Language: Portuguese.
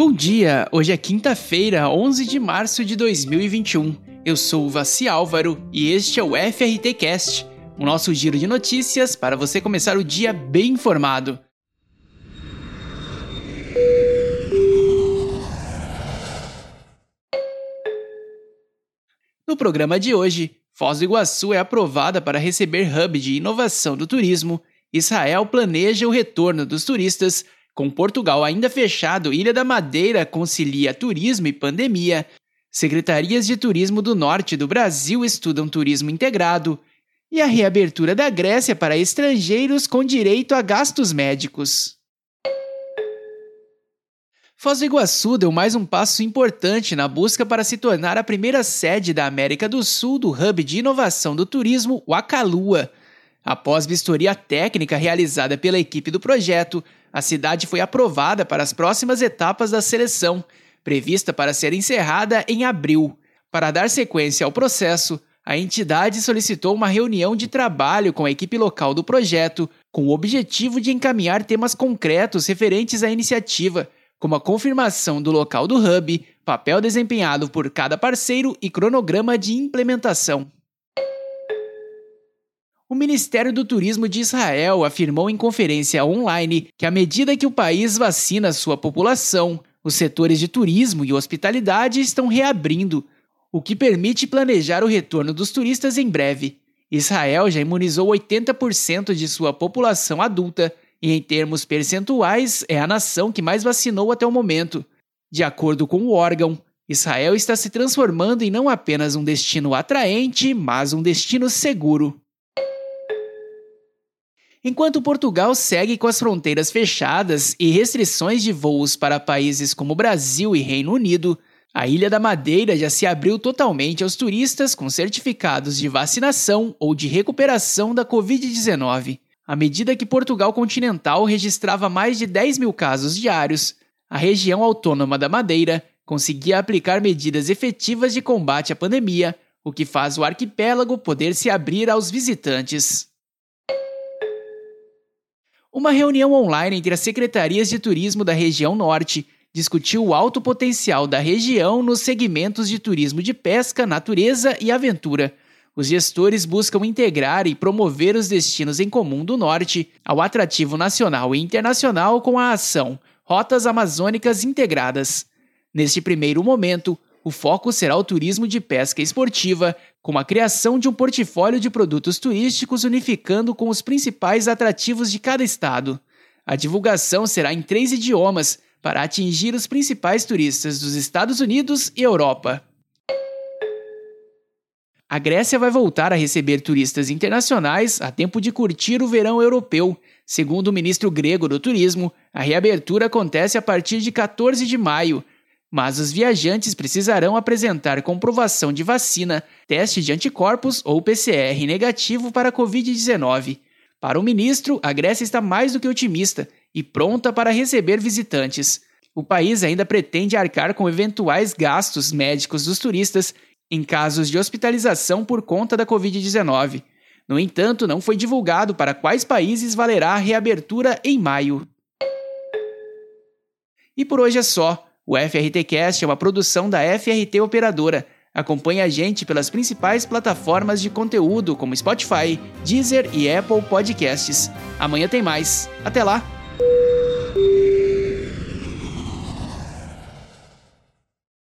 Bom dia! Hoje é quinta-feira, 11 de março de 2021. Eu sou o Vassi Álvaro e este é o FRT Cast, o nosso giro de notícias para você começar o dia bem informado. No programa de hoje, Foz do Iguaçu é aprovada para receber hub de inovação do turismo, Israel planeja o retorno dos turistas com Portugal ainda fechado, Ilha da Madeira concilia turismo e pandemia. Secretarias de Turismo do Norte do Brasil estudam turismo integrado. E a reabertura da Grécia para estrangeiros com direito a gastos médicos. Foz do Iguaçu deu mais um passo importante na busca para se tornar a primeira sede da América do Sul do Hub de Inovação do Turismo, o Acalua. Após vistoria técnica realizada pela equipe do projeto, a cidade foi aprovada para as próximas etapas da seleção, prevista para ser encerrada em abril. Para dar sequência ao processo, a entidade solicitou uma reunião de trabalho com a equipe local do projeto, com o objetivo de encaminhar temas concretos referentes à iniciativa, como a confirmação do local do hub, papel desempenhado por cada parceiro e cronograma de implementação. O Ministério do Turismo de Israel afirmou em conferência online que, à medida que o país vacina sua população, os setores de turismo e hospitalidade estão reabrindo, o que permite planejar o retorno dos turistas em breve. Israel já imunizou 80% de sua população adulta e, em termos percentuais, é a nação que mais vacinou até o momento. De acordo com o órgão, Israel está se transformando em não apenas um destino atraente, mas um destino seguro. Enquanto Portugal segue com as fronteiras fechadas e restrições de voos para países como Brasil e Reino Unido, a Ilha da Madeira já se abriu totalmente aos turistas com certificados de vacinação ou de recuperação da Covid-19. À medida que Portugal continental registrava mais de 10 mil casos diários, a região autônoma da Madeira conseguia aplicar medidas efetivas de combate à pandemia, o que faz o arquipélago poder se abrir aos visitantes. Uma reunião online entre as secretarias de turismo da região norte discutiu o alto potencial da região nos segmentos de turismo de pesca, natureza e aventura. Os gestores buscam integrar e promover os destinos em comum do norte ao atrativo nacional e internacional com a ação Rotas Amazônicas Integradas. Neste primeiro momento, o foco será o turismo de pesca esportiva, com a criação de um portfólio de produtos turísticos unificando com os principais atrativos de cada estado. A divulgação será em três idiomas para atingir os principais turistas dos Estados Unidos e Europa. A Grécia vai voltar a receber turistas internacionais a tempo de curtir o verão europeu. Segundo o ministro grego do Turismo, a reabertura acontece a partir de 14 de maio, mas os viajantes precisarão apresentar comprovação de vacina, teste de anticorpos ou PCR negativo para a Covid-19. Para o ministro, a Grécia está mais do que otimista e pronta para receber visitantes. O país ainda pretende arcar com eventuais gastos médicos dos turistas em casos de hospitalização por conta da Covid-19. No entanto, não foi divulgado para quais países valerá a reabertura em maio. E por hoje é só. O FRTcast é uma produção da FRT Operadora. Acompanhe a gente pelas principais plataformas de conteúdo como Spotify, Deezer e Apple Podcasts. Amanhã tem mais. Até lá!